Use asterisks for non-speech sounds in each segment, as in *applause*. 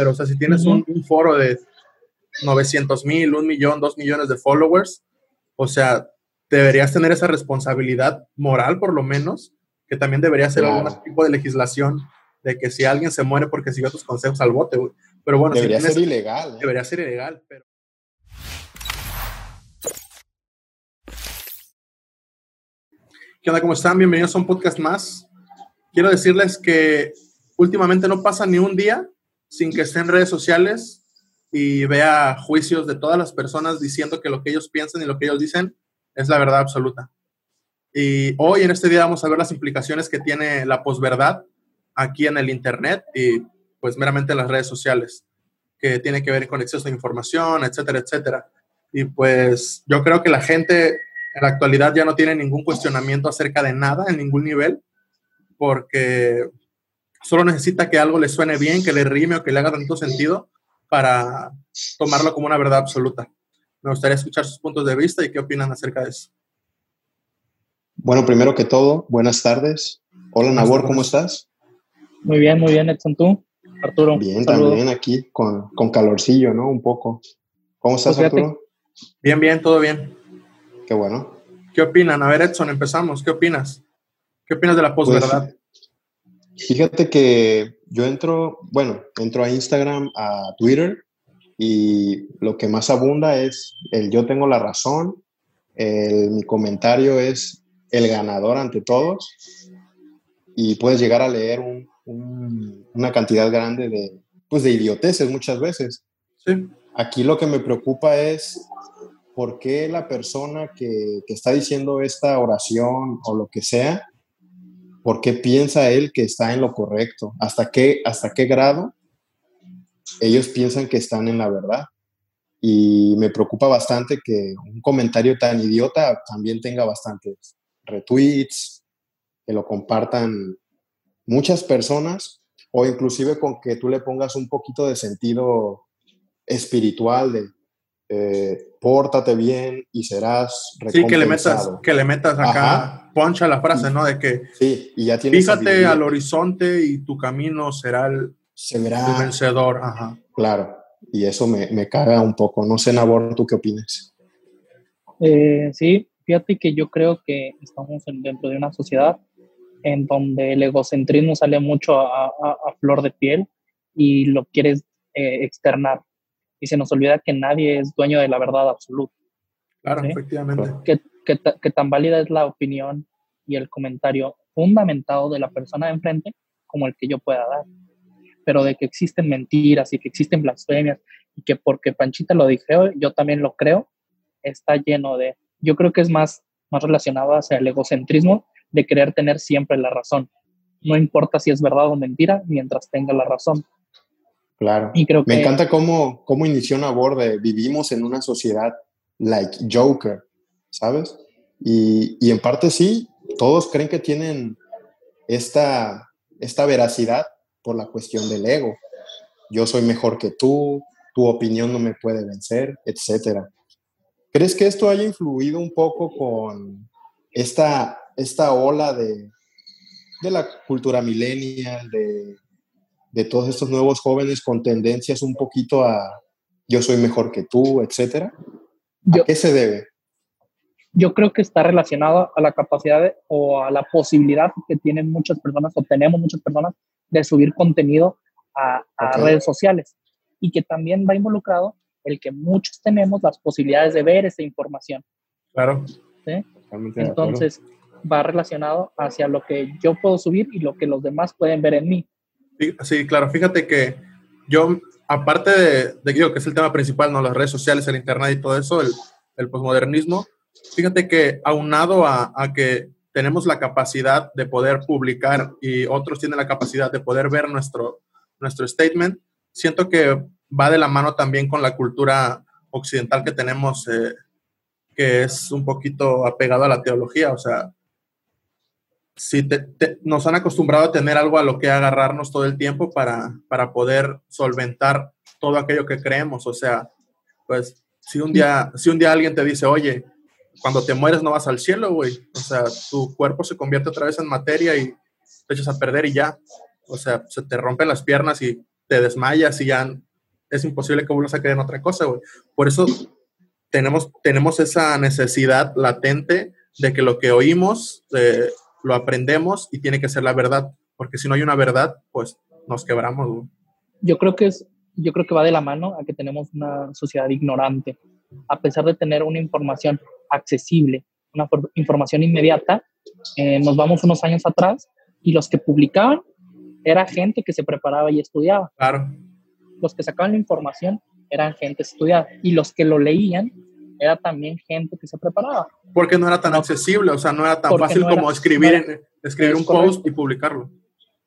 pero o sea, si tienes un, un, foro de 900 mil, un millón, dos millones de followers, o sea, deberías tener esa responsabilidad moral por lo menos, que también debería ser claro. algún tipo de legislación de que si alguien se muere porque siguió tus consejos al bote, güey. Pero bueno, debería si ser ilegal. ¿eh? Debería ser ilegal, pero... ¿Qué onda? ¿Cómo están? Bienvenidos a un podcast más. Quiero decirles que últimamente no pasa ni un día sin que esté en redes sociales y vea juicios de todas las personas diciendo que lo que ellos piensan y lo que ellos dicen es la verdad absoluta. Y hoy en este día vamos a ver las implicaciones que tiene la posverdad aquí en el Internet y pues meramente en las redes sociales, que tiene que ver con exceso de información, etcétera, etcétera. Y pues yo creo que la gente en la actualidad ya no tiene ningún cuestionamiento acerca de nada en ningún nivel, porque solo necesita que algo le suene bien, que le rime o que le haga tanto sentido para tomarlo como una verdad absoluta. Me gustaría escuchar sus puntos de vista y qué opinan acerca de eso. Bueno, primero que todo, buenas tardes. Hola, Nabor, ¿cómo estás? Muy bien, muy bien, Edson, ¿tú? Arturo. Bien, también aquí con, con, calorcillo, ¿no? Un poco. ¿Cómo estás, pues Arturo? Bien, bien, todo bien. Qué bueno. ¿Qué opinan? A ver, Edson, empezamos. ¿Qué opinas? ¿Qué opinas de la posverdad? Pues, fíjate que yo entro, bueno, entro a Instagram, a Twitter, y lo que más abunda es el yo tengo la razón, el, mi comentario es el ganador ante todos, y puedes llegar a leer un, un, una cantidad grande de, pues de idioteces muchas veces. Sí. Aquí lo que me preocupa es por qué la persona que, que, está diciendo esta oración o lo que sea, por qué piensa él que está en lo correcto, hasta qué, hasta qué grado ellos piensan que están en la verdad. Y me preocupa bastante que un comentario tan idiota también tenga bastantes retweets, que lo compartan muchas personas, o inclusive con que tú le pongas un poquito de sentido espiritual de eh, pórtate bien y serás Sí, que le metas, que le metas acá, Ajá. poncha la frase, ¿no? De que sí, y ya tienes fíjate al horizonte y tu camino será el, Se verá. el vencedor. Ajá. Claro, y eso me, me caga un poco. No sé, Nabor, ¿tú qué opinas? Eh, sí, fíjate que yo creo que estamos dentro de una sociedad en donde el egocentrismo sale mucho a, a, a flor de piel y lo quieres eh, externar y se nos olvida que nadie es dueño de la verdad absoluta. Claro, ¿sí? efectivamente. Que, que, que, tan válida es la opinión y el comentario fundamentado de la persona de enfrente como el que yo pueda dar. Pero de que existen mentiras y que existen blasfemias y que porque Panchita lo dijo, yo también lo creo, está lleno de... Yo creo que es más, más relacionado hacia el egocentrismo de querer tener siempre la razón. No importa si es verdad o mentira, mientras tenga la razón. Claro. Y creo que, Me encanta cómo, cómo inició Nabor de vivimos en una sociedad like Joker, ¿sabes? Y, y, en parte sí, todos creen que tienen esta, esta veracidad por la cuestión del ego. Yo soy mejor que tú, tu opinión no me puede vencer, etc. ¿Crees que esto haya influido un poco con esta, esta ola de, de la cultura millennial, de de todos estos nuevos jóvenes con tendencias un poquito a yo soy mejor que tú, etcétera? ¿A yo, qué se debe? Yo creo que está relacionado a la capacidad de, o a la posibilidad que tienen muchas personas o tenemos muchas personas de subir contenido a, a okay. redes sociales y que también va involucrado el que muchos tenemos las posibilidades de ver esa información. Claro. ¿sí? Entonces va relacionado hacia lo que yo puedo subir y lo que los demás pueden ver en mí. Sí, claro. Fíjate que yo, aparte de, digo, que es el tema principal, ¿no? Las redes sociales, el internet y todo eso, el, el posmodernismo, fíjate que aunado a, a, que tenemos la capacidad de poder publicar y otros tienen la capacidad de poder ver nuestro, nuestro statement, siento que va de la mano también con la cultura occidental que tenemos, eh, que es un poquito apegado a la teología, o sea, si te, te, nos han acostumbrado a tener algo a lo que agarrarnos todo el tiempo para, para poder solventar todo aquello que creemos. O sea, pues si un día, si un día alguien te dice, oye, cuando te mueres no vas al cielo, güey. O sea, tu cuerpo se convierte otra vez en materia y te echas a perder y ya. O sea, se te rompen las piernas y te desmayas y ya es imposible que vuelvas a creer en otra cosa, güey. Por eso tenemos, tenemos esa necesidad latente de que lo que oímos eh, lo aprendemos y tiene que ser la verdad, porque si no hay una verdad, pues nos quebramos. Güey. Yo creo que es, yo creo que va de la mano a que tenemos una sociedad ignorante. A pesar de tener una información accesible, una información inmediata, eh, nos vamos unos años atrás y los que publicaban era gente que se preparaba y estudiaba. Claro. Los que sacaban la información eran gente estudiada y los que lo leían era también gente que se preparaba. Porque no era tan accesible, o sea, no era tan fácil como escribir, escribir un post y publicarlo.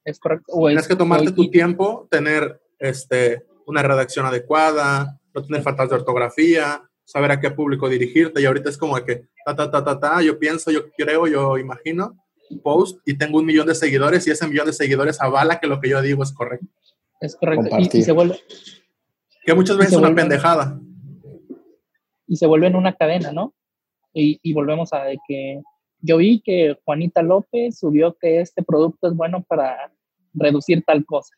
Es correcto. Tienes que tomarte tu tiempo, tener este, una redacción adecuada, no tener faltas de ortografía, saber a qué público dirigirte. Y ahorita es como que, ta, ta, ta, ta, ta, yo pienso, yo creo, yo imagino, post y tengo un millón de seguidores y ese millón de seguidores avala que lo que yo digo es correcto. Es correcto. Y, se vuelve... Que muchas veces es una pendejada. Y se vuelve en una cadena, ¿no? Y, y volvemos a de que yo vi que Juanita López subió que este producto es bueno para reducir tal cosa.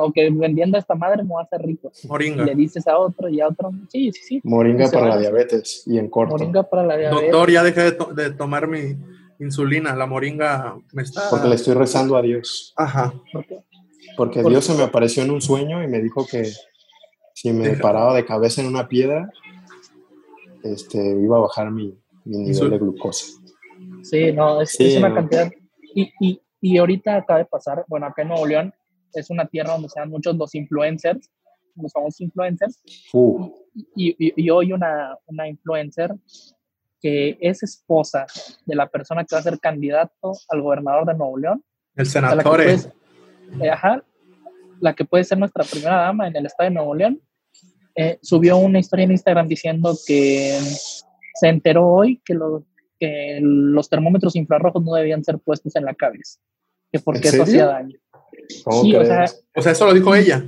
O que vendiendo a esta madre me va a hacer rico. Moringa. le dices a otro y a otro. Sí, sí, sí. Moringa para la diabetes y en corto. Moringa para la diabetes. Doctor, ya dejé de, tomar mi insulina. La moringa me está. Porque le estoy rezando a Dios. Ajá. Porque Dios se me apareció en un sueño y me dijo que si me paraba de cabeza en una piedra, este, iba a bajar mi, nivel de glucosa. Sí, no, es, una cantidad. Y, y, y ahorita acaba de pasar, bueno, acá en Nuevo León, es una tierra donde se dan muchos los influencers, los famosos influencers. Y, y, hoy una, una influencer que es esposa de la persona que va a ser candidato al gobernador de Nuevo León. El senador. La eh, ajá, la que puede ser nuestra primera dama en el estado de Nuevo León, eh, subió una historia en Instagram diciendo que se enteró hoy que, que los termómetros infrarrojos no debían ser puestos en la cabeza, que porque eso hacía daño o, sea, eso lo dijo ella.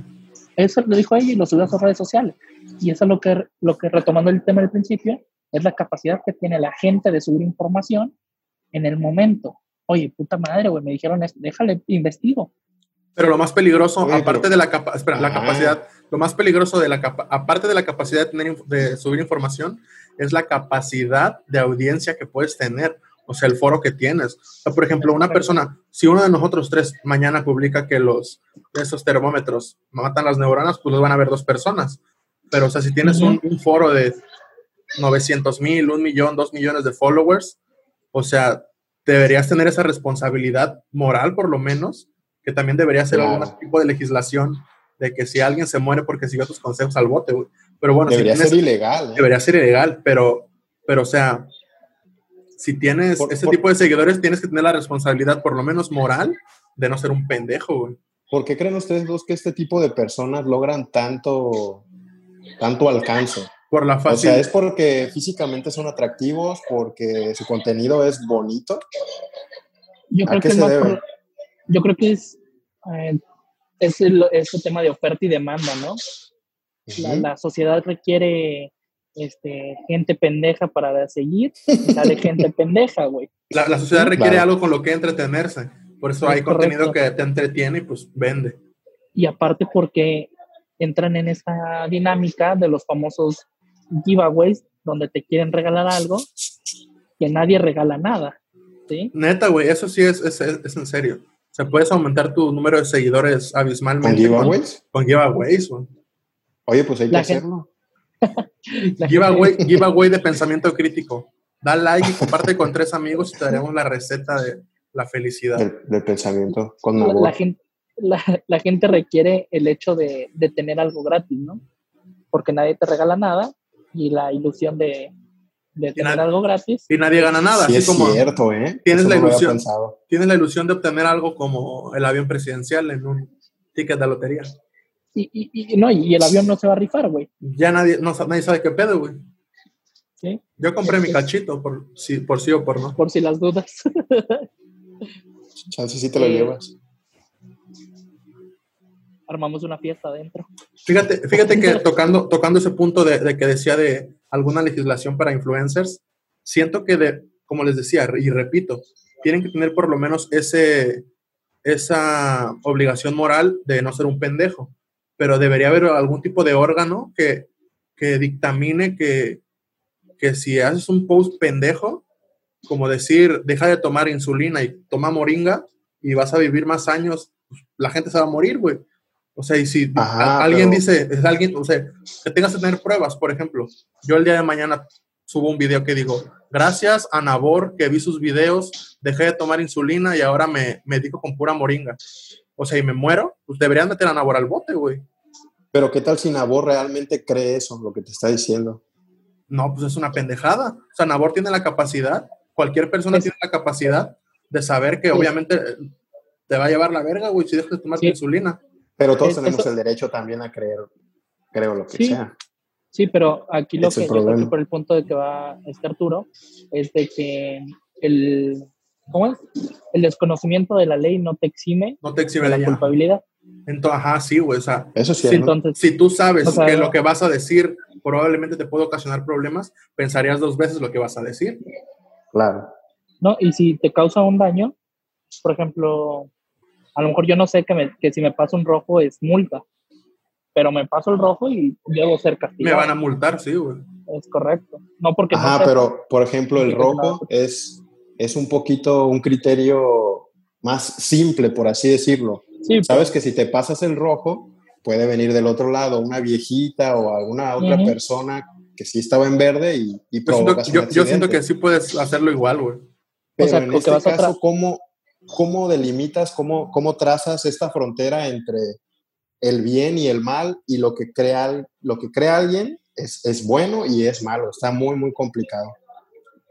Eso lo dijo ella y lo subió a sus redes sociales. Y eso es lo que, lo que retomando el tema del principio, es la capacidad que tiene la gente de subir información en el momento. Oye, puta madre, güey, me dijeron esto, déjale, investigo. Pero lo más peligroso, aparte de la, la capacidad, lo más peligroso de la aparte de la capacidad de, tener, de subir información, es la capacidad de audiencia que puedes tener o sea, el foro que tienes. O sea, por ejemplo, una persona, si uno de nosotros tres mañana publica que los, esos termómetros matan las neuronas, pues los van a ver dos personas. Pero, o sea, si tienes un, foro de 900 mil, un millón, dos millones de followers, o sea, deberías tener esa responsabilidad moral, por lo menos, que también debería ser algún tipo de legislación de que si alguien se muere porque siguió tus consejos al bote, Pero bueno, debería ser ilegal. ¿eh? Debería ser ilegal, pero, pero, o sea, si tienes ese tipo de seguidores, tienes que tener la responsabilidad, por lo menos moral, de no ser un pendejo, güey. ¿Por qué creen ustedes dos que este tipo de personas logran tanto, tanto alcance? Por la fácil. O sea, ¿es porque físicamente son atractivos, porque su contenido es bonito? Yo creo que es yo creo que es, eh, es, el, tema de oferta y demanda, ¿no? la, sociedad requiere este, gente pendeja para seguir, sale gente *laughs* pendeja, güey. La, sociedad requiere algo con lo que entretenerse. Por eso hay contenido que te entretiene y pues vende. Y aparte porque entran en esa dinámica de los famosos giveaways, donde te quieren regalar algo que nadie regala nada. ¿sí? Neta, güey, eso sí es, es, es, en serio. Sea, puedes aumentar tu número de seguidores abismalmente. ¿Con giveaways? Con, giveaways, güey. Oye, pues hay que hacerlo. giveaway, de pensamiento crítico. Da like y comparte con tres amigos y te daremos la receta de la felicidad. De, pensamiento con la, gente, la, gente requiere el hecho de, tener algo gratis, ¿no? Porque nadie te regala nada y la ilusión de, tener algo gratis. Y nadie gana nada. es cierto, ¿eh? Tienes la, ilusión, tienes la ilusión de obtener algo como el avión presidencial en un ticket de lotería. Y, y, no, y el avión no se va a rifar, güey. Ya nadie, no, nadie sabe qué pedo, güey. ¿Sí? Yo compré mi cachito por, si, por sí o por no. Por si las dudas. *laughs* Chance si te lo eh, llevas. Armamos una fiesta adentro. Fíjate, fíjate que *laughs* tocando, tocando ese punto de, de, que decía de alguna legislación para influencers, siento que, de, como les decía, y repito, tienen que tener por lo menos ese, esa obligación moral de no ser un pendejo, pero debería haber algún tipo de órgano que, que dictamine que, que si haces un post pendejo, como decir, deja de tomar insulina y toma moringa y vas a vivir más años, pues, la gente se va a morir, güey. O sea, y si alguien dice, es alguien, o sea, que tengas que tener pruebas, por ejemplo, yo el día de mañana subo un video que digo, gracias a Nabor que vi sus videos, dejé de tomar insulina y ahora me medico con pura moringa. O sea, y me muero, pues deberían meter a Nabor al bote, güey. Pero ¿qué tal si Nabor realmente cree eso, lo que te está diciendo? No, pues es una pendejada. O sea, Nabor tiene la capacidad, cualquier persona tiene la capacidad de saber que obviamente te va a llevar la verga, güey, si dejas de tomar insulina. Pero todos tenemos el derecho también a creer, creo lo que sea. Sí, pero aquí lo que, yo por el punto de que va este Arturo es de que el, ¿cómo es? El desconocimiento de la ley no te exime, no te exime de la culpabilidad. Entonces, ajá, sí, güey, o sea, eso sí, entonces, si tú sabes que lo que vas a decir probablemente te puede ocasionar problemas, pensarías dos veces lo que vas a decir. Claro. No, y si te causa un daño, por ejemplo, a lo mejor yo no sé que, me, que si me paso un rojo es multa, pero me paso el rojo y debo ser castigado. Me van a multar, sí, güey. Es correcto. No porque... Ajá, pero por ejemplo el rojo es, es un poquito un criterio más simple, por así decirlo. Sí, Sabes que si te pasas el rojo, puede venir del otro lado una viejita o alguna otra persona que sí estaba en verde y, y yo, yo, siento que sí puedes hacerlo igual, güey. Pero o sea, en este caso, ¿cómo, ¿cómo delimitas, cómo, cómo trazas esta frontera entre el bien y el mal y lo que crea, lo que crea alguien es, es bueno y es malo? Está muy, muy complicado.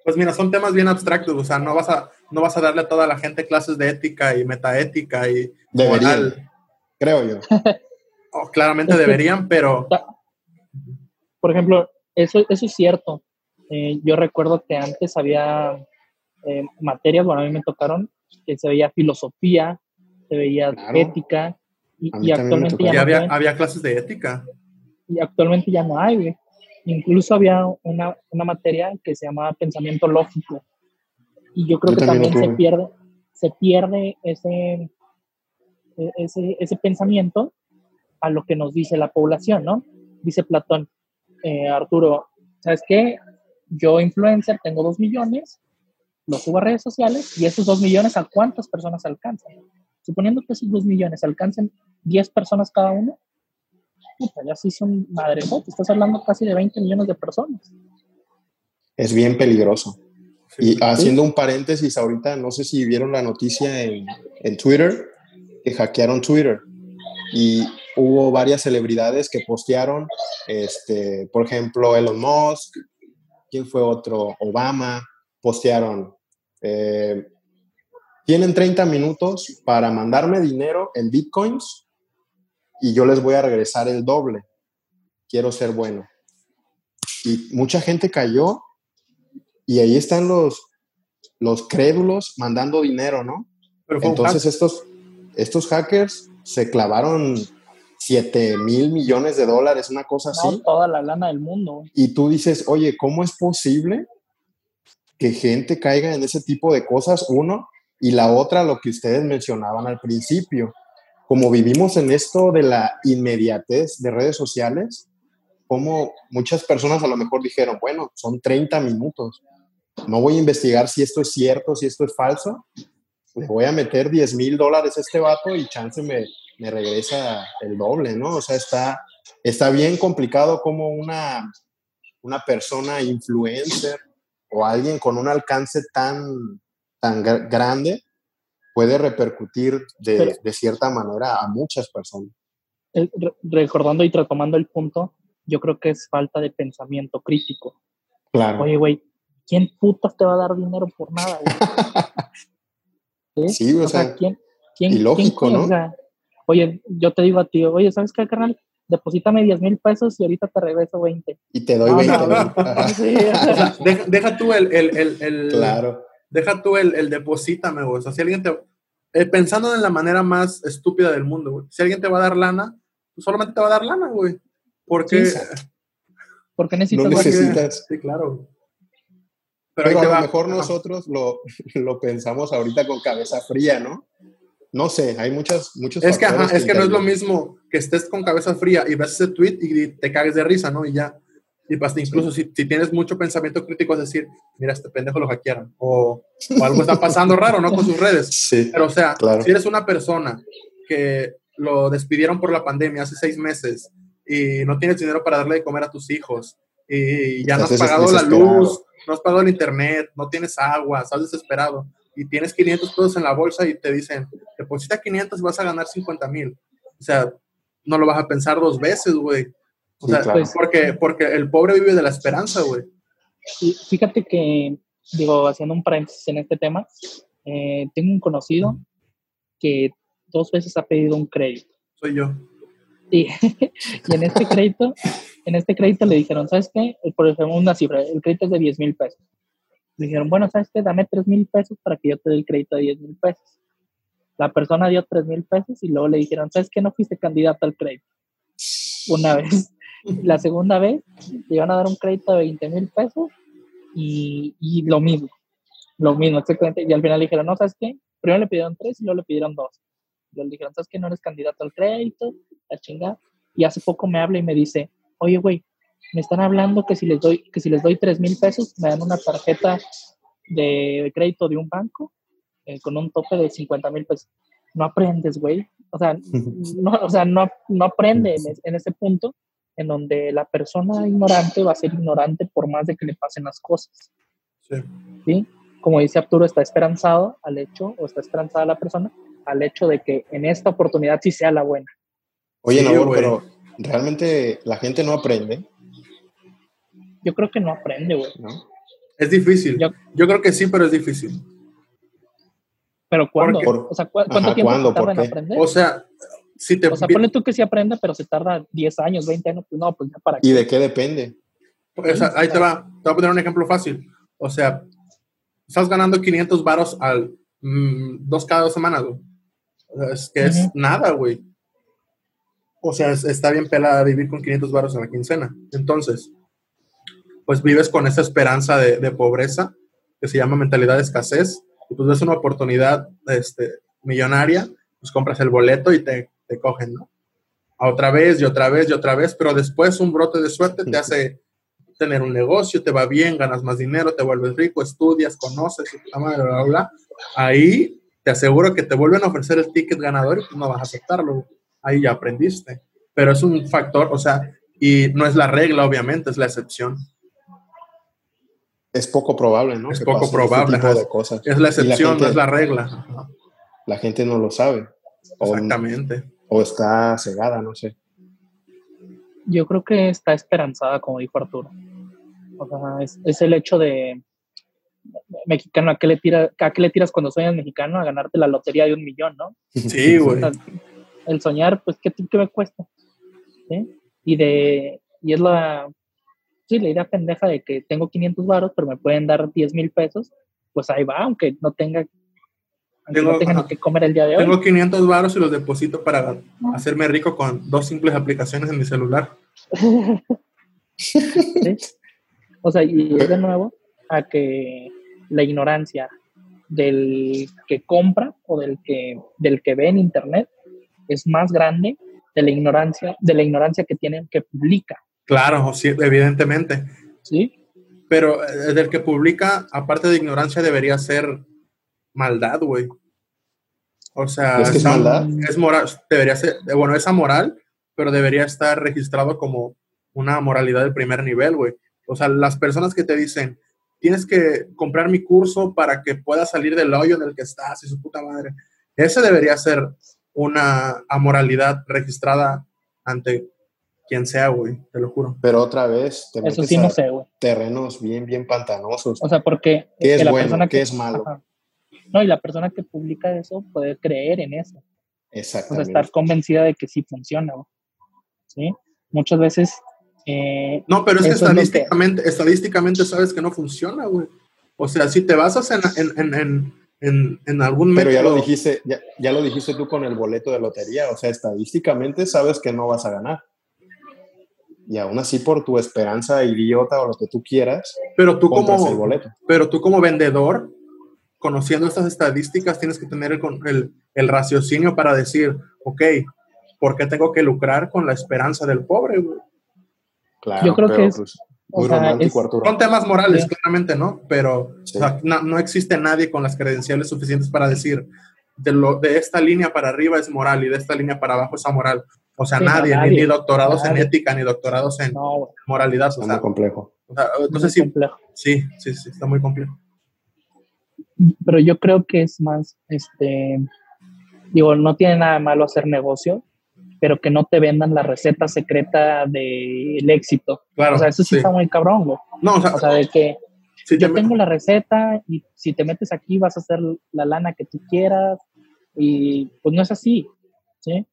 Pues mira, son temas bien abstractos, o sea, no vas a, no vas a darle a toda la gente clases de ética y metaética y deberían, creo yo. *laughs* Oh, claramente deberían, pero... Por ejemplo, eso, eso es cierto. Eh, yo recuerdo que antes había eh, materias, bueno, a mí me tocaron que se veía filosofía, se veía ética, y, actualmente ya no había, había, clases de ética. Y actualmente ya no hay, Incluso había una, una, materia que se llamaba pensamiento lógico. Y yo creo que también, se pierde, se pierde ese, e, ese, ese, pensamiento a lo que nos dice la población, ¿no? Dice Platón, eh, Arturo, ¿sabes qué? Yo influencer, tengo dos millones, lo subo a redes sociales y esos dos millones a cuántas personas alcanzan. Suponiendo que esos dos millones alcancen 10 personas cada uno, puta, ya sí son madre, ¿no? Estás hablando casi de 20 millones de personas. Es bien peligroso. Y haciendo un paréntesis, ahorita no sé si vieron la noticia en, en Twitter, que hackearon Twitter y hubo varias celebridades que postearon, este, por ejemplo, Elon Musk, ¿quién fue otro? Obama, postearon eh, tienen 30 minutos para mandarme dinero en bitcoins y yo les voy a regresar el doble. Quiero ser bueno. Y mucha gente cayó y ahí están los, los crédulos mandando dinero, ¿no? Entonces estos, estos hackers se clavaron 7 mil millones de dólares, una cosa así. toda la lana del mundo. Y tú dices, oye, ¿cómo es posible que gente caiga en ese tipo de cosas, uno, y la otra, lo que ustedes mencionaban al principio, como vivimos en esto de la inmediatez de redes sociales, como muchas personas a lo mejor dijeron, bueno, son 30 minutos, no voy a investigar si esto es cierto, si esto es falso, le voy a meter 10 mil dólares a este vato y chance me, me regresa el doble, ¿no? O sea, está, está bien complicado como una, una persona influencer o alguien con un alcance tan, tan grande puede repercutir de, de, cierta manera a muchas personas. Recordando y retomando el punto, yo creo que es falta de pensamiento crítico. Claro. Oye, güey, ¿quién putas te va a dar dinero por nada? *laughs* ¿Sí? o, sea, ¿quién, quién, ilógico, ¿no? oye, yo te digo a ti, oye, ¿sabes qué, carnal? Deposítame 10 mil pesos y ahorita te regreso 20. Y te doy 20. *laughs* deja, tú el, el, el, claro. Deja tú el, el deposítame, güey. O sea, si alguien te... Eh, pensando en la manera más estúpida del mundo, güey. Si alguien te va a dar lana, pues solamente te va a dar lana, güey. Porque... porque necesitas... No necesitas. Sí, claro. Pero, a lo mejor nosotros lo, *laughs* lo pensamos ahorita con cabeza fría, ¿no? No sé, hay muchas, muchos Es que, ajá, es que no es lo mismo que estés con cabeza fría y ves ese tweet y te cagues de risa, ¿no? Y ya. Y pues, incluso si, si tienes mucho pensamiento crítico, es decir, mira, este pendejo lo hackearon. O, o algo está pasando raro, ¿no? Con sus redes. *laughs* Sí, Pero, o sea, Claro. si eres una persona que lo despidieron por la pandemia hace seis meses y no tienes dinero para darle de comer a tus hijos y ya no has pagado la luz, no has pagado el internet, no tienes agua, estás desesperado y tienes 500 pesos en la bolsa y te dicen, deposita 500 y vas a ganar 50 mil. O sea, no lo vas a pensar dos veces, güey. O Sí, sea, claro. Pues- porque, porque el pobre vive de la esperanza, güey. Y fíjate que, digo, haciendo un paréntesis en este tema, eh, tengo un conocido que dos veces ha pedido un crédito. Soy yo. Y, *laughs* y en este crédito, en este crédito le dijeron, ¿sabes qué? Por ejemplo, una cifra, el crédito es de 10 mil pesos. Le dijeron, bueno, ¿sabes qué? Dame 3 mil pesos para que yo te dé el crédito de 10 mil pesos. La persona dio 3 mil pesos y luego le dijeron, ¿sabes qué? No fuiste candidato al crédito. Una vez. La segunda vez le iban a dar un crédito de 20 mil pesos y, y lo mismo. Lo mismo, exactamente. Y al final le dijeron, no, ¿sabes qué? Primero le pidieron 3 y luego le pidieron 2. Luego le dijeron, ¿sabes qué? No eres candidato al crédito, la chingada. Y hace poco me habla y me dice, oye, güey, me están hablando que si les doy, que si les doy 3 mil pesos, me dan una tarjeta de crédito de un banco eh, con un tope de 50 mil pesos. No aprendes, güey. O sea, *laughs* no, o sea, no, no aprende en, es- en ese punto en donde la persona ignorante va a ser ignorante por más de que le pasen las cosas. Sí. ¿sí? Como dice Arturo, está esperanzado al hecho, o está esperanzada la persona, al hecho de que en esta oportunidad sí sea la buena. Oye, Sí, pero realmente la gente no aprende, Yo creo que no aprende, güey. ¿no? Es difícil. Yo- Yo creo que sí, pero es difícil. Pero ¿cuándo? Por- o sea, ¿cu- ¿cuánto Ajá, tiempo ¿cuándo? se tarda ¿Por en aprender? O sea, si te O sea, ponle tú que sí aprende, pero se tarda 10 años, 20 años, pues no, pues ya para ¿Y qué. de qué depende? O sea, ahí te va, te voy a poner un ejemplo fácil. O sea, estás ganando 500 varos al mm, dos cada dos semanas, güey. Es que es nada, güey. O sea, es- está bien pelada vivir con 500 varos en la quincena. Entonces, pues vives con esa esperanza de, pobreza que se llama mentalidad de escasez. Y pues ves una oportunidad este, millonaria, pues compras el boleto y te, te cogen, ¿no? A otra vez y otra vez y otra vez, pero después un brote de suerte te hace tener un negocio, te va bien, ganas más dinero, te vuelves rico, estudias, conoces, bla, bla, bla. Ahí te aseguro que te vuelven a ofrecer el ticket ganador y pues no vas a aceptarlo. Ahí ya aprendiste. Pero es un factor, o sea, y no es la regla, obviamente, es la excepción. Es poco probable, ¿no? Es Que poco pasen probable, Este tipo de cosas. Es la excepción, gente- no es la regla. La gente no lo sabe. O, Exactamente. o está cegada, no sé. Yo creo que está esperanzada, como dijo Arturo. O sea, es, es el hecho de mexicano, ¿a qué, le tira, ¿a qué le tiras cuando sueñas mexicano? A ganarte la lotería de un millón, ¿no? Sí, güey. *laughs* O sea, el soñar, pues, ¿qué, qué me cuesta? ¿Sí? Y de, y es la, sí, la idea pendeja de que tengo 500 varos, pero me pueden dar 10 mil pesos, pues ahí va, aunque no tenga, aunque Tengo- no tenga que comer el día de hoy. Tengo 500 varos y los deposito para hacerme rico con dos simples aplicaciones en mi celular. *laughs* ¿sí? O sea, y es de nuevo a que la ignorancia del que compra o del que, del que ve en internet es más grande de la ignorancia, de la ignorancia que tiene el que publica, Claro, sí, evidentemente. ¿sí? Pero eh, del que publica, aparte de ignorancia, debería ser maldad, güey. O sea, ¿Es que es esa- maldad? es moral, debería ser, eh, bueno, es amoral, pero debería estar registrado como una moralidad del primer nivel, güey. O sea, las personas que te dicen, tienes que comprar mi curso para que puedas salir del hoyo en el que estás y su puta madre. Ese debería ser una amoralidad registrada ante quien sea, güey, te lo juro. Pero otra vez, te Eso metes sí a no sé, güey. terrenos bien, bien pantanosos. O sea, porque ¿Qué es que la bueno? persona ¿Qué que- es malo? Ajá. No, y la persona que publica eso puede creer en eso. O sea, Exactamente. estar convencida de que sí funciona, güey. ¿Sí? Muchas veces eh, No, pero es que estadísticamente, estadísticamente sabes que no funciona, güey. O sea, si te basas en, en, en, en, en, en algún Pero ya lo dijiste, ya, ya lo dijiste tú con el boleto de lotería. O sea, estadísticamente sabes que no vas a ganar. Y aún así, por tu esperanza idiota o lo que tú quieras, pero tú el como, boleto. pero tú como vendedor conociendo estas estadísticas, tienes que tener el, el, el raciocinio para decir, ok, ¿por qué tengo que lucrar con la esperanza del pobre? Claro, Yo creo que es, pues, Son temas morales, claramente, ¿no? Pero no, existe nadie con las credenciales suficientes para decir de, lo, de esta línea para arriba es moral y de esta línea para abajo es amoral. O sea, nadie, Ni, doctorados en ética, ni doctorados en moralidad. O sea, complejo. O sea, entonces sí, sí, sí, sí, está muy complejo. Pero yo creo que es más, este, digo, no tiene nada malo hacer negocio, pero que no te vendan la receta secreta del éxito. Claro, o sea, eso sí, está muy cabrón, güey. No, o sea, de que yo tengo la receta y si te metes aquí vas a hacer la lana que tú quieras y pues no es así, ¿sí?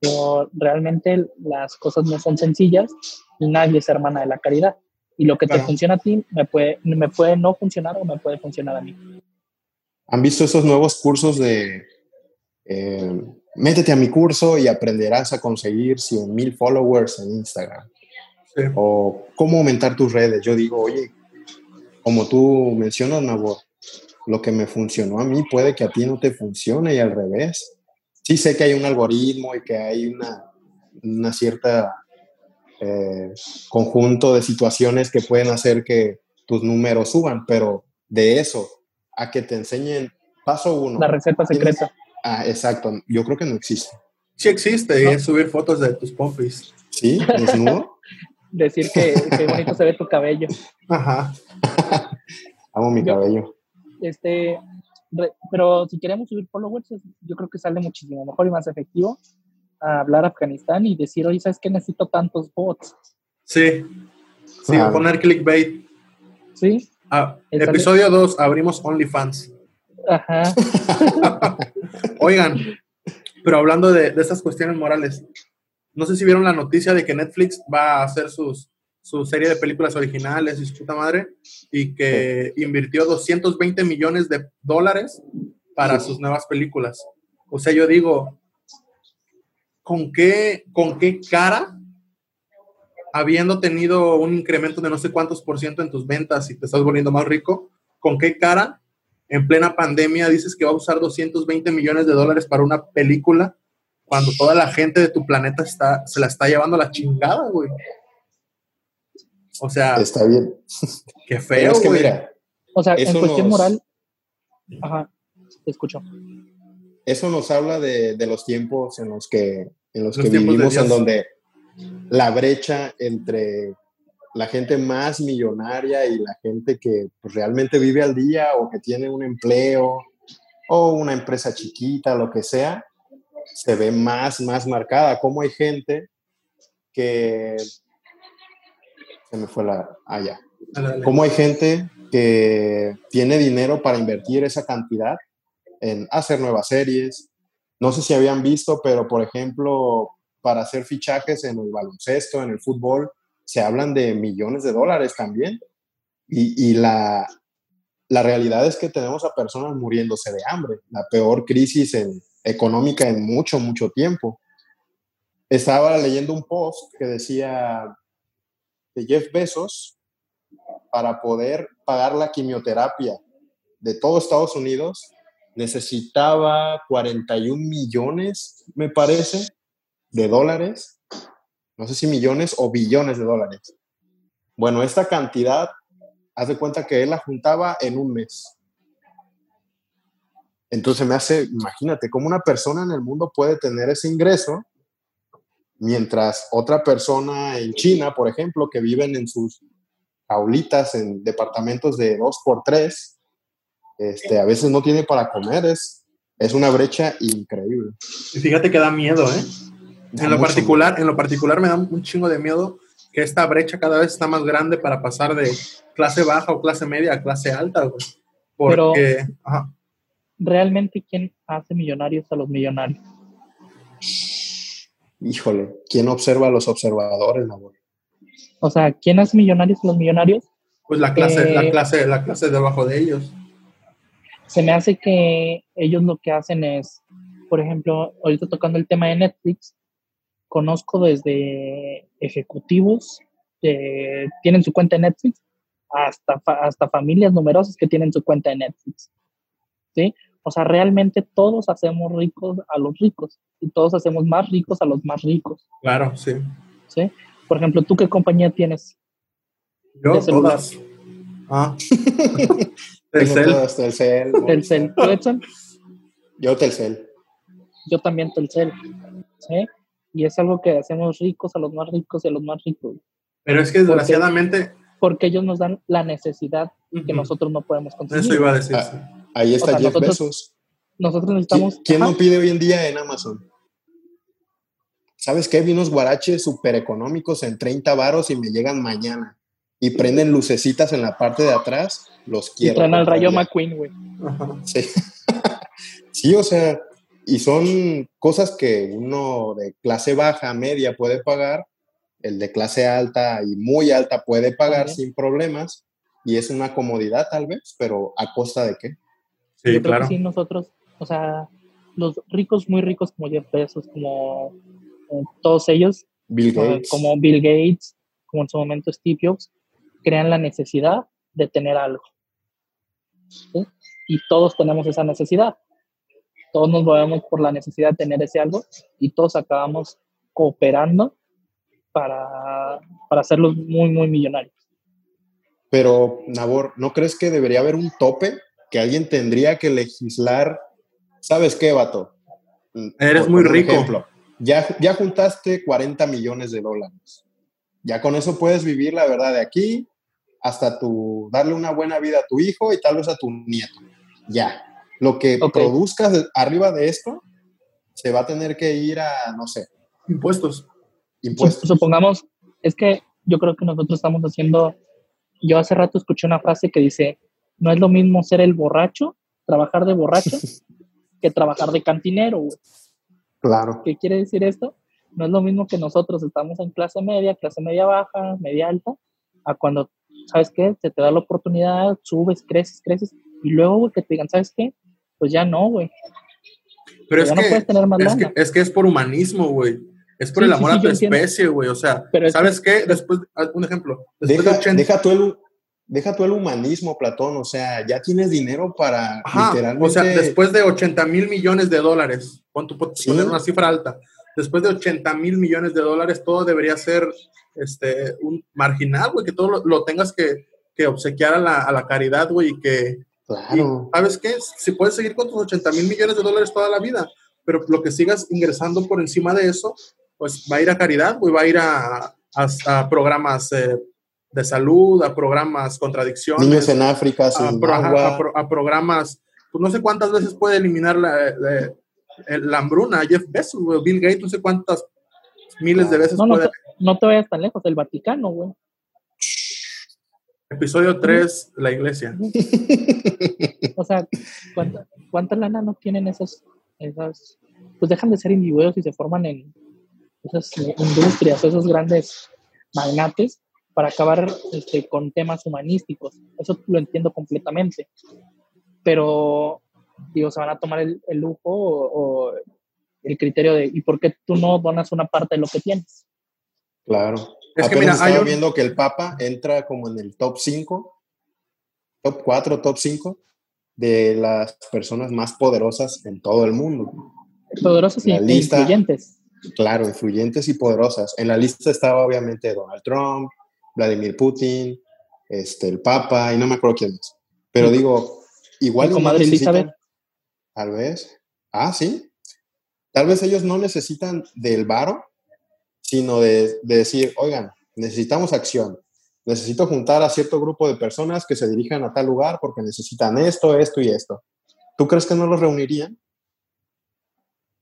Pero realmente las cosas no son sencillas y nadie es hermana de la caridad. Y lo que te funciona a ti me puede, me puede no funcionar o me puede funcionar a mí. ¿Han visto esos nuevos cursos de eh, métete a mi curso y aprenderás a conseguir 100 mil followers en Instagram. O cómo aumentar tus redes. Yo digo, oye, como tú mencionas, Nabor, lo que me funcionó a mí puede que a ti no te funcione y al revés. Sí sé que hay un algoritmo y que hay una, una cierta eh, conjunto de situaciones que pueden hacer que tus números suban, pero de eso a que te enseñen paso uno. La receta secreta. Ah, exacto. Yo creo que no existe. Sí existe, es subir fotos de tus pompis. ¿Sí? ¿Desnudo? *laughs* Decir que, que, bonito se ve tu cabello. Ajá. *laughs* Amo mi cabello. Este, pero si queremos subir followers, yo creo que sale muchísimo mejor y más efectivo a hablar a Afganistán y decir, oye, ¿sabes qué? Necesito tantos bots. Sí. Sí, poner clickbait. Sí. Ah, episodio 2, abrimos OnlyFans. Ajá. *laughs* Oigan, pero hablando de, de estas cuestiones morales, no sé si vieron la noticia de que Netflix va a hacer sus, su serie de películas originales y su puta madre, y que invirtió 220 millones de dólares para sus nuevas películas. O sea, yo digo, ¿con qué, con qué cara, habiendo tenido un incremento de no sé cuántos por ciento en tus ventas y te estás volviendo más rico, con qué cara en plena pandemia dices que va a usar 220 millones de dólares para una película cuando toda la gente de tu planeta está, se la está llevando a la chingada, güey. O sea. Está bien. Qué feo, güey. o sea, en cuestión moral. Ajá, te escucho. Eso nos habla de, los tiempos en los que, en los que vivimos, en donde la brecha entre la gente más millonaria y la gente que pues, realmente vive al día o que tiene un empleo o una empresa chiquita, lo que sea, se ve más, más marcada. Como hay gente que... Se me fue la... allá. Ah, Como hay gente que tiene dinero para invertir esa cantidad en hacer nuevas series. No sé si habían visto, pero por ejemplo, para hacer fichajes en el baloncesto, en el fútbol, se hablan de millones de dólares también. Y, la, la, realidad es que tenemos a personas muriéndose de hambre, la peor crisis en, económica en mucho, mucho tiempo. Estaba leyendo un post que decía de Jeff Bezos, para poder pagar la quimioterapia de todo Estados Unidos, necesitaba 41 millones, me parece, de dólares no sé si millones o billones de dólares. Bueno, esta cantidad, haz de cuenta que él la juntaba en un mes. Entonces me hace, imagínate, cómo una persona en el mundo puede tener ese ingreso mientras otra persona en China, por ejemplo, que viven en sus aulitas en departamentos de dos por tres, este, a veces no tiene para comer, es, es una brecha increíble. Y fíjate que da miedo, ¿eh? En lo, particular, en lo particular me da un chingo de miedo que esta brecha cada vez está más grande para pasar de clase baja o clase media a clase alta, Porque, Pero, ¿realmente quién hace millonarios a los millonarios? Híjole, ¿quién observa a los observadores, O sea, ¿quién hace millonarios los millonarios? Pues la clase, la eh, clase, la clase debajo de ellos. Se me hace que ellos lo que hacen es, por ejemplo, ahorita tocando el tema de Netflix, conozco desde ejecutivos que tienen su cuenta en Netflix hasta, hasta familias numerosas que tienen su cuenta en Netflix. ¿sí? O sea, realmente todos hacemos ricos a los ricos y todos hacemos más ricos a los más ricos. Claro, sí. ¿Sí? Por ejemplo, ¿tú qué compañía tienes? Yo todas. Ah. *laughs* Telcel. Telcel. *laughs* Telcel. ¿Tú, Edson? Yo Telcel. Yo también Telcel. ¿Sí? Y es algo que hacemos ricos a los más ricos y a los más ricos. Pero es que desgraciadamente... Porque, ellos nos dan la necesidad que nosotros no podemos conseguir. Eso iba a decir. Ah, ahí está Jeff Bezos. Nosotros necesitamos... ¿Quién, no pide hoy en día en Amazon? ¿Sabes qué? Vi unos guaraches súper económicos en 30 varos y me llegan mañana. Y prenden lucecitas en la parte de atrás, los quiero. Y traen al rayo McQueen, güey. Sí. *laughs* sí, o sea, y son cosas que uno de clase baja, media puede pagar, el de clase alta y muy alta puede pagar sin problemas, y es una comodidad tal vez, pero ¿a costa de qué? Sí, claro. sí, nosotros, o sea, los ricos, muy ricos como Jeff Bezos, como todos ellos, Bill Gates. como Bill Gates, como en su momento Steve Jobs, crean la necesidad de tener algo. Y todos tenemos esa necesidad todos nos movemos por la necesidad de tener ese algo y todos acabamos cooperando para, para hacerlos muy, muy millonarios. Pero, Nabor, ¿no crees que debería haber un tope que alguien tendría que legislar? ¿Sabes qué, vato? Eres muy rico. Ejemplo, ya, ya juntaste 40 millones de dólares. Ya con eso puedes vivir, la verdad, de aquí hasta tu, darle una buena vida a tu hijo y tal vez a tu nieto. Ya. Lo que produzcas arriba de esto se va a tener que ir a, no sé. Impuestos. Impuestos. Supongamos, es que yo creo que nosotros estamos haciendo, yo hace rato escuché una frase que dice, no es lo mismo ser el borracho, trabajar de borracho, *laughs* que trabajar de cantinero, Claro. ¿Qué quiere decir esto? No es lo mismo que nosotros estamos en clase media, clase media baja, media alta, a cuando, ¿sabes qué? Se te da la oportunidad, subes, creces, creces, y luego, que te digan, ¿sabes qué? pues ya no, güey. Pero es, que, es, que, es por humanismo, güey. Es por el amor a tu especie, güey. O sea, ¿sabes qué? Después, ah, un ejemplo. deja, deja, tú el, deja tú el humanismo, Platón. O sea, ya tienes dinero para literalmente... O sea, después de 80 mil millones de dólares, pon tu, poner una cifra alta. Después de 80 mil millones de dólares, todo debería ser este, un marginal, güey. Que todo lo, tengas que, que obsequiar a la, a la caridad, güey, y que Claro. ¿Sabes qué? Si puedes seguir con tus 80 mil millones de dólares toda la vida, pero lo que sigas ingresando por encima de eso, pues va a ir a caridad, va a ir a, a, programas eh, de salud, a programas contradicciones. Niños en África, a, programas, pues no sé cuántas veces puede eliminar la, la, hambruna Jeff Bezos, Bill Gates, no sé cuántas miles de veces no, puede. no te vayas tan lejos, el Vaticano, güey. Episodio 3, la iglesia. o sea, ¿cuánta, lana no tienen esas, esas, pues dejan de ser individuos y se forman en esas industrias, esos grandes magnates para acabar este, con temas humanísticos. Eso lo entiendo completamente. Pero, digo, se van a tomar el, lujo o, el criterio de, ¿y por qué tú no donas una parte de lo que tienes? Claro. Es que mira, estaba viendo que el Papa entra como en el top 5, top 4, top 5 de las personas más poderosas en todo el mundo. Poderosas y influyentes. Claro, influyentes y poderosas. En la lista estaba obviamente Donald Trump, Vladimir Putin, este, el Papa y no me acuerdo quién más. Pero digo, igual no Elizabeth. Tal vez. Ah, sí. Tal vez ellos no necesitan del varo sino de, decir, oigan, necesitamos acción, necesito juntar a cierto grupo de personas que se dirijan a tal lugar porque necesitan esto, esto y esto. ¿Tú crees que no los reunirían?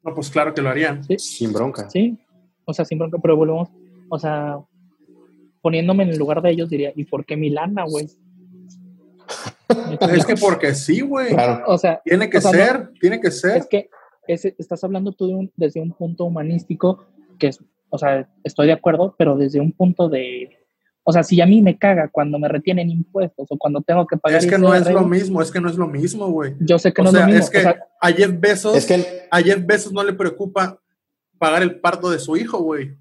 No, pues claro que lo harían. ¿Sí? Sin bronca. Sí, o sea, sin bronca, pero volvemos, o sea, poniéndome en el lugar de ellos diría, ¿y por qué Milana, güey? es que porque sí, güey. Claro. O sea, tiene que ser, tiene que ser. Es que estás hablando tú desde un punto humanístico que es o sea, estoy de acuerdo, pero desde un punto de, o sea, si a mí me caga cuando me retienen impuestos o cuando tengo que pagar. Es que no es lo mismo, es que no es lo mismo, güey. Yo sé que no es lo mismo. Es que a Jeff Bezos, es que a Jeff Bezos no le preocupa pagar el parto de su hijo, güey.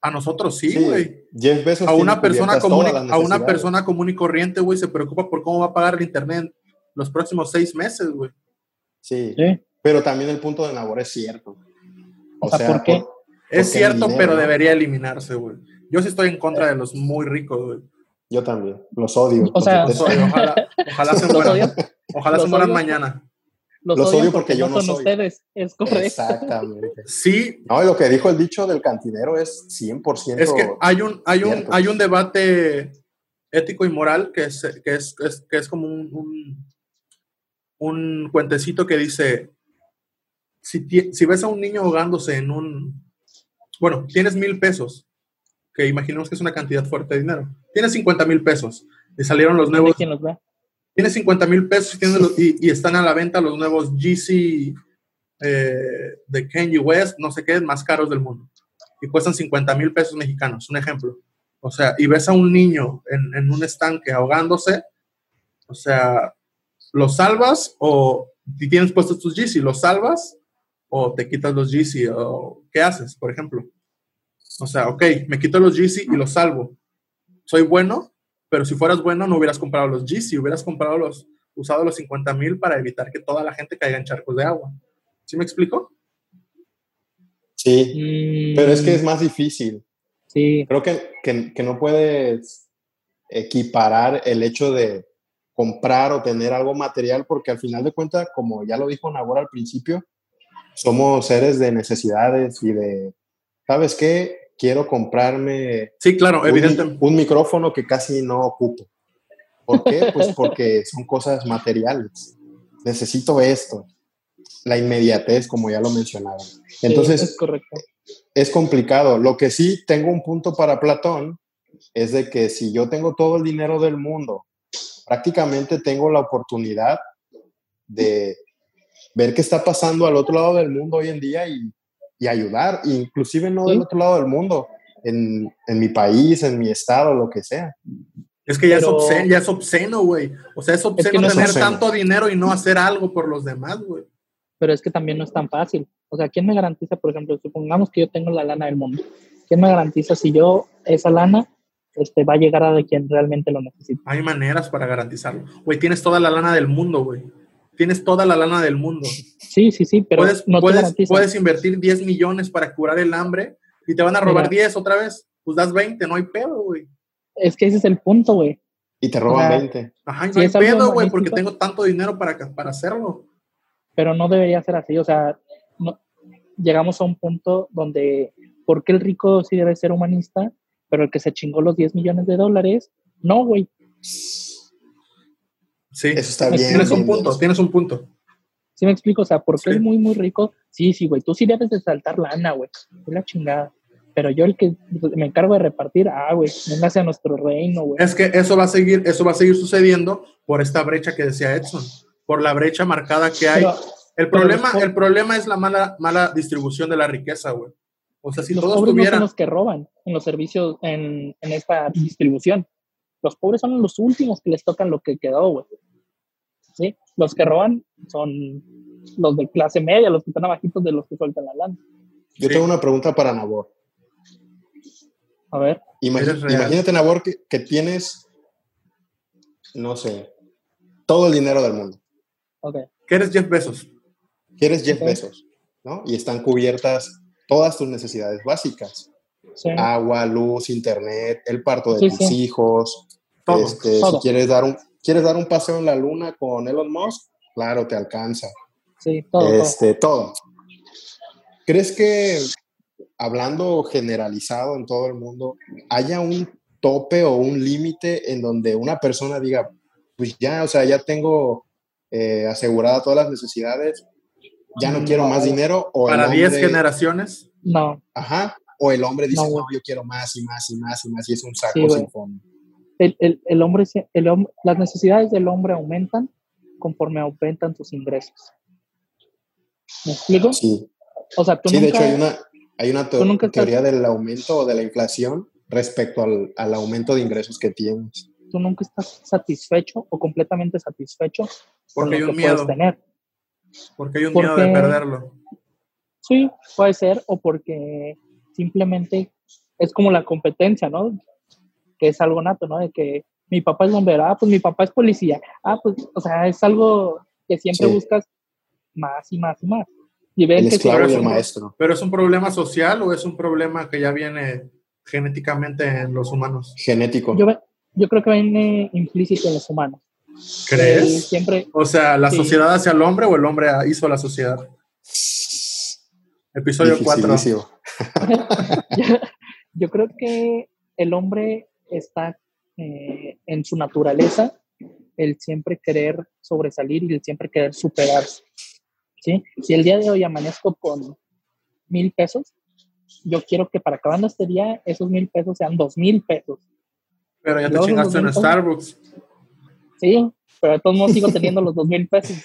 A nosotros sí, güey. Jeff Bezos a una persona común, a una persona común y corriente, güey, se preocupa por cómo va a pagar el internet los próximos seis meses, güey. Sí. Sí. Pero también el punto de Nabor es cierto. O sea, ¿por qué? por- Es cierto, dinero, pero ¿no? debería eliminarse, güey. Yo sí estoy en contra de los muy ricos, güey. yo también. Los odio. O sea, Los odio, Ojalá, *laughs* ojalá se mueran. Ojalá se mueran mañana. Los, Los odio porque yo no no son soy. ustedes. Es correcto. Exactamente. Sí, No, y lo que dijo el dicho del cantinero es 100%. es que hay un, hay un, hay un debate ético y moral que es, que es, es- que es como un, un, un cuentecito que dice, si, ti- si ves a un niño ahogándose en un, bueno, tienes mil pesos, que imaginemos que es una cantidad fuerte de dinero, tienes 50 mil pesos y salieron los nuevos quién los ve. Tienes 50 mil pesos y, tienes los- y, y están a la venta los nuevos GC eh, de Kanye West, no sé qué, más caros del mundo. Y cuestan 50 mil pesos mexicanos, un ejemplo. O sea, y ves a un niño en, en un estanque ahogándose, o sea, ¿lo salvas o si tienes puestos tus GC, los salvas o te quitas los GC o qué haces, por ejemplo? O sea, ok, me quito los GC y los salvo. Soy bueno, pero si fueras bueno no hubieras comprado los GC, hubieras comprado los, usado los 50 mil para evitar que toda la gente caiga en charcos de agua. ¿Sí me explico? Sí, Mm, pero es que es más difícil. Sí, Creo que, que, que no puedes equiparar el hecho de comprar o tener algo material, porque al final de cuentas, como ya lo dijo Nabor al principio, somos seres de necesidades y de, ¿sabes qué? Quiero comprarme Sí, claro, un, evidentemente. un micrófono que casi no ocupo. ¿Por qué? *laughs* Pues porque son cosas materiales. Necesito esto. La inmediatez, como ya lo mencionaba. sí, Entonces, es correcto. es complicado. Lo que sí tengo un punto para Platón es de que si yo tengo todo el dinero del mundo, prácticamente tengo la oportunidad de ver qué está pasando al otro lado del mundo hoy en día y, y ayudar, inclusive no del otro lado del mundo, en, en mi país, en mi estado, lo que sea. Es que ya, Pero- es obsceno, ya es obsceno, güey. O sea, es obsceno no tener obsceno. tanto dinero y no hacer algo por los demás, güey. Pero es que también no es tan fácil. O sea, ¿quién me garantiza, por ejemplo, supongamos que yo tengo la lana del mundo? ¿Quién me garantiza si yo esa lana este, va a llegar a de quien realmente lo necesita? Hay maneras para garantizarlo. Güey, tienes toda la lana del mundo, güey. Tienes toda la lana del mundo. Sí, sí, sí, pero puedes, no puedes, invertir 10 millones para curar el hambre y te van a robar Mira. 10 otra vez. Pues das 20, no hay pedo, güey. Es que ese es el punto, güey. Y te roban O sea, 20. Ajá, y no Sí, hay pedo, güey, porque tengo tanto dinero para, para hacerlo. Pero no debería ser así. O sea, no- llegamos a un punto donde, ¿por qué el rico sí debe ser humanista, pero el que se chingó los 10 millones de dólares, no, güey? Sí, Eso está bien. tienes un punto, bien. tienes un punto. ¿Sí me explico? O sea, porque Sí. es muy, muy rico. Sí, sí, güey. Tú sí debes de saltar lana, güey. Es la chingada. Pero yo el que me encargo de repartir, ah, güey, venga hacia nuestro reino, güey. Es que eso va a seguir, eso va a seguir sucediendo por esta brecha que decía Edson, por la brecha marcada que hay. Pero el problema, el problema es la mala, mala distribución de la riqueza, güey. O sea, si los todos pobres no tuvieran, son los que roban en los servicios, en, en esta distribución. Los pobres son los últimos que les tocan lo que quedó, güey. Los que roban son los de clase media, los que están abajitos de los que sueltan la lana. Yo Sí. tengo una pregunta para Nabor. A ver, imagínate, Nabor, que, que tienes, no sé, todo el dinero del mundo. ok. que eres Jeff Bezos. Quieres Jeff. Bezos, ¿no? Y están cubiertas todas tus necesidades básicas. Sí. Agua, luz, internet, el parto de Sí, tus sí. hijos. Todo, Este, todo. Si quieres dar, un, quieres dar un paseo en la luna con Elon Musk, claro, te alcanza. Sí, todo, todo. este, todo. ¿Crees que, hablando generalizado en todo el mundo, haya un tope o un límite en donde una persona diga, pues ya, o sea, ya tengo eh, asegurada todas las necesidades, ya no quiero más dinero? O Para 10 hombre- generaciones. No, Ajá. O el hombre dice, No, yo quiero más y más y más y más, y es un saco Sí, sin fondo. El, el, el hombre, se- el hom- las necesidades del hombre aumentan conforme aumentan sus ingresos. ¿Me explico? Sí, O sea, tú sí de hecho hay una, hay una estás- teoría del aumento o de la inflación respecto al, al aumento de ingresos que tienes. tú nunca estás satisfecho o completamente satisfecho con Porque hay lo un que puedes miedo. tener. Porque hay un Porque- miedo de perderlo. Sí, puede ser, o porque simplemente es como la competencia, ¿no? Que es algo nato, ¿no? De que mi papá es bombero, ah, pues mi papá es policía, ah, pues, o sea, es algo que siempre Sí. buscas más y más y más. Y ven El que es un- maestro. ¿Pero es un problema social o es un problema que ya viene genéticamente en los humanos? Genético. yo, yo creo que viene implícito en los humanos. ¿Crees? siempre, O sea, ¿la Sí. sociedad hacia el hombre o el hombre hizo a la sociedad? Episodio 4. Dificilísimo. yo, *laughs* yo creo que el hombre está eh, en su naturaleza el siempre querer sobresalir y el siempre querer superarse. ¿sí? Si el día de hoy amanezco con mil pesos, yo quiero que para acabando este día esos mil pesos sean dos mil pesos. Pero ya te chingaste en Starbucks. ¿sí? Pero de todos modos sigo teniendo los dos mil pesos.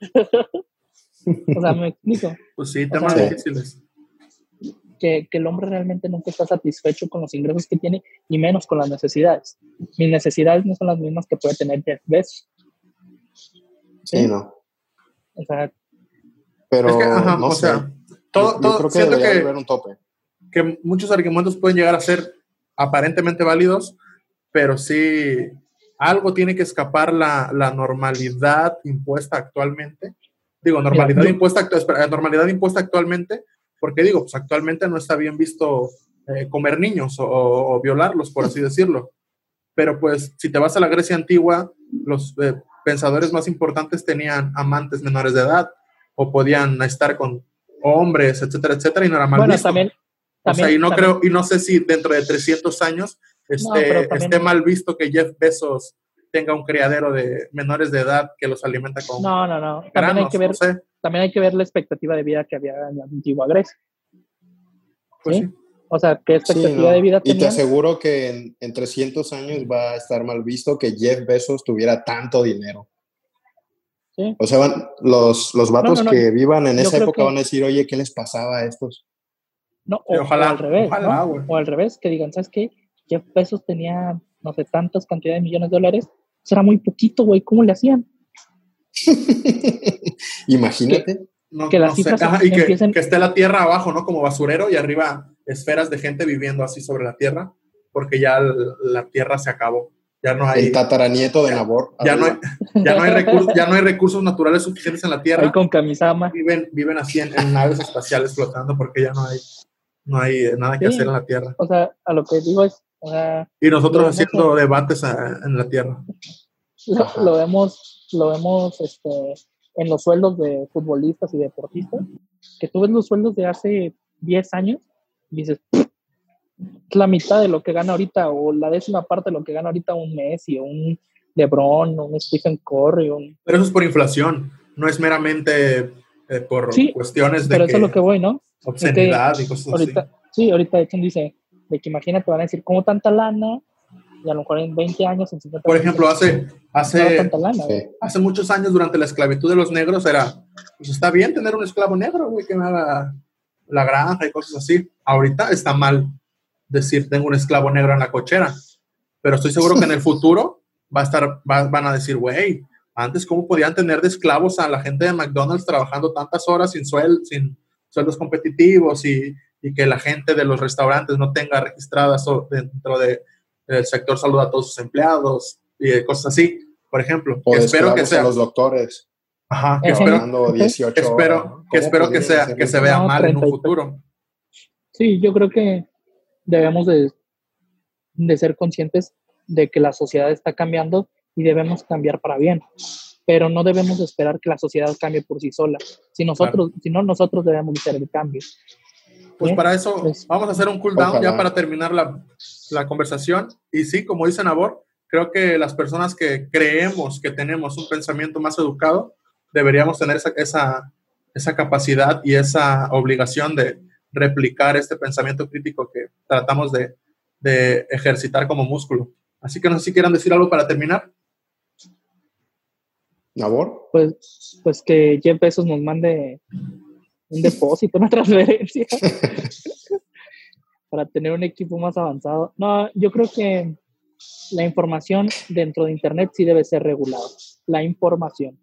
*laughs* o sea, me explico. Pues sí, temas sea, difíciles. Que, que el hombre realmente nunca está satisfecho con los ingresos que tiene y menos con las necesidades. Mis necesidades no son las mismas que puede tener Jeff Bezos. Sí, no. O sea, Pero Es que, ajá, no o sé. sea, todo, yo, yo todo- creo que siento debería que, haber un tope. que muchos argumentos pueden llegar a ser aparentemente válidos, pero sí algo tiene que escapar la, la normalidad impuesta actualmente. Digo, normalidad yo- impuesta, actu- espera, normalidad impuesta actualmente, porque digo, pues actualmente no está bien visto eh, comer niños o, o violarlos, por así decirlo. Pero pues si te vas a la Grecia antigua, los eh, pensadores más importantes tenían amantes menores de edad o podían estar con hombres, etcétera, etcétera, y no era mal bueno, visto. también... O sea, también- y no también- creo, y no sé si dentro de 300 años esté, también- esté mal visto que Jeff Bezos tenga un criadero de menores de edad que los alimenta con No, no, no. También hay, que ver, no sé. también hay que ver la expectativa de vida que había en la antigua Grecia. Pues ¿sí? sí. O sea, qué Sí, expectativa no. de vida Y te tenían. aseguro que en, en 300 años va a estar mal visto que Jeff Bezos tuviera tanto dinero. Sí. O sea, van- los, los vatos no, no. que vivan en Yo esa época que- van a decir, oye, ¿qué les pasaba a estos? No, o, ojalá, o al revés, ojalá. O al revés, que digan, ¿sabes qué? Jeff Bezos tenía, no sé, tantas cantidades de millones de dólares. Eso era muy poquito, güey. ¿Cómo le hacían? *laughs* Imagínate. No, que las no cifras Ajá, y que, empiecen- que esté la tierra abajo, ¿no? Como basurero y arriba esferas de gente viviendo así sobre la tierra, porque ya la tierra se acabó. Ya no hay, El tataranieto de Nabor. ya no hay, arriba. ya no hay, *laughs* recursos, ya no hay recursos naturales suficientes en la tierra. Ahí con Kamisama. viven, viven así en, en naves espaciales flotando porque ya no hay, no hay nada que Sí. hacer en la Tierra. O sea, a lo que digo es, o sea, Y nosotros haciendo debates a- en la Tierra. lo, lo vemos, lo vemos este, en los sueldos de futbolistas y deportistas, que tú ves los sueldos de hace 10 años y dices, es la mitad de lo que gana ahorita o la décima parte de lo que gana ahorita un Messi o un LeBron o un Stephen Curry. Un... Pero eso es por inflación, no es meramente eh, por Sí, cuestiones de Pero que, eso es lo que voy, ¿no? obscenidad y cosas Ahorita, sí, ahorita Edson dice, de que imagínate, van a decir, ¿cómo tanta lana? Y a lo mejor en 20 años, en 50 así. Por años, ejemplo, hace, no hace, tanta lana. Sí. hace muchos años, durante la esclavitud de los negros, era, pues está bien tener un esclavo negro, güey, que me haga la granja y cosas así. Ahorita está mal decir, tengo un esclavo negro en la cochera, pero estoy seguro que en el *laughs* futuro va a estar, va- van a decir, güey, antes cómo podían tener de esclavos a la gente de McDonald's trabajando tantas horas sin, suel, sin sueldos competitivos y, y que la gente de los restaurantes no tenga registradas dentro de- del sector salud a todos sus empleados y cosas así, por ejemplo. O que de espero que a sea. los doctores. Ajá, que espero, Trabajando 18 que espero, horas, ¿no? que, ¿Cómo espero que, sea, hacer que se vea No, mal en un 30 y- futuro. Sí, yo creo que debemos de, de ser conscientes de que la sociedad está cambiando y debemos cambiar para bien. Pero no debemos esperar que la sociedad cambie por sí sola. Si nosotros, si no, nosotros debemos de ser el cambio. Pues ¿Sí? para eso Pues- vamos a hacer un cooldown Ojalá. ya para terminar la, la conversación. Y sí, como dice Nabor, creo que las personas que creemos que tenemos un pensamiento más educado, deberíamos tener esa, esa, esa capacidad y esa obligación de replicar este pensamiento crítico que tratamos de, de ejercitar como músculo. Así que no sé si quieran decir algo para terminar. ¿Nabor? Pues, pues que Jeff Bezos nos mande un depósito, una *laughs* transferencia *laughs* para tener un equipo más avanzado. No, yo creo que la información dentro de Internet sí debe ser regulada. La información.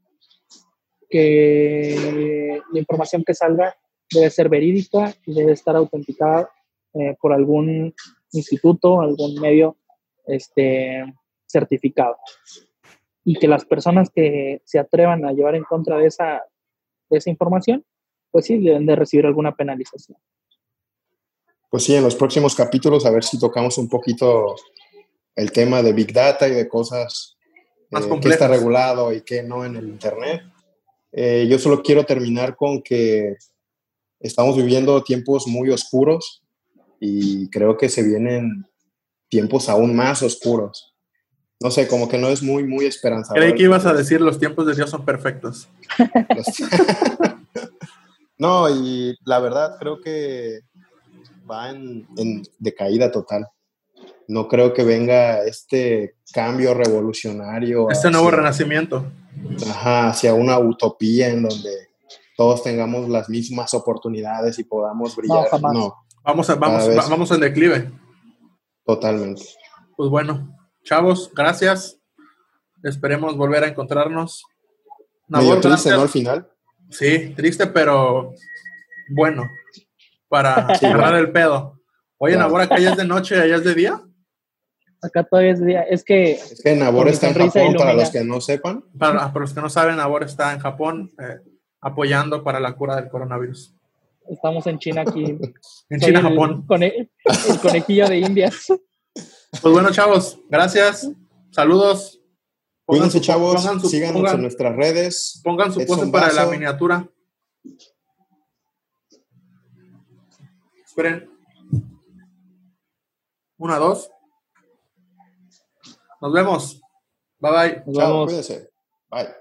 Que la información que salga debe ser verídica y debe estar autenticada eh, por algún instituto, algún medio este, certificado. Y que las personas que se atrevan a llevar en contra de esa, de esa información, pues sí, deben de recibir alguna penalización. Pues sí, en los próximos capítulos a ver si tocamos un poquito el tema de Big Data y de cosas Más eh, que está regulado y que no en el Internet. Eh, yo solo quiero terminar con que estamos viviendo tiempos muy oscuros y creo que se vienen tiempos aún más oscuros. No sé, como que no es muy, muy esperanzador. Creí que ibas a decir los tiempos de Dios son perfectos. *laughs* *laughs* no, y la verdad creo que va en, en decaída total. No creo que venga este cambio revolucionario. Este nuevo renacimiento. Ajá, hacia una utopía en donde todos tengamos las mismas oportunidades y podamos brillar. jamás. No, Vamos, a, vamos, va- vamos en declive. totalmente. Pues bueno, chavos, gracias. Esperemos volver a encontrarnos. Medio triste. ¿no? Al final. Sí, triste, pero bueno, para *laughs* Sí, cerrar bueno. el pedo. Oye. Nabor, acá ya es de noche, allá es de día. Acá todavía es día, es que Es que Nabor Con está en Japón, para los que no sepan. Para, para los que no saben, Nabor está en Japón eh, apoyando para la cura del coronavirus. estamos en China aquí. *laughs* En China, el Japón. cone- el conejillo de Indias. Pues bueno, chavos, gracias. Saludos. Pongan Cuídense, su- chavos. pongan su- síganos pongan- en nuestras redes. Pongan su Edson pose para la miniatura. Esperen. Una, dos. Nos vemos. Bye bye. Nos Chao, vemos. cuídense. Bye.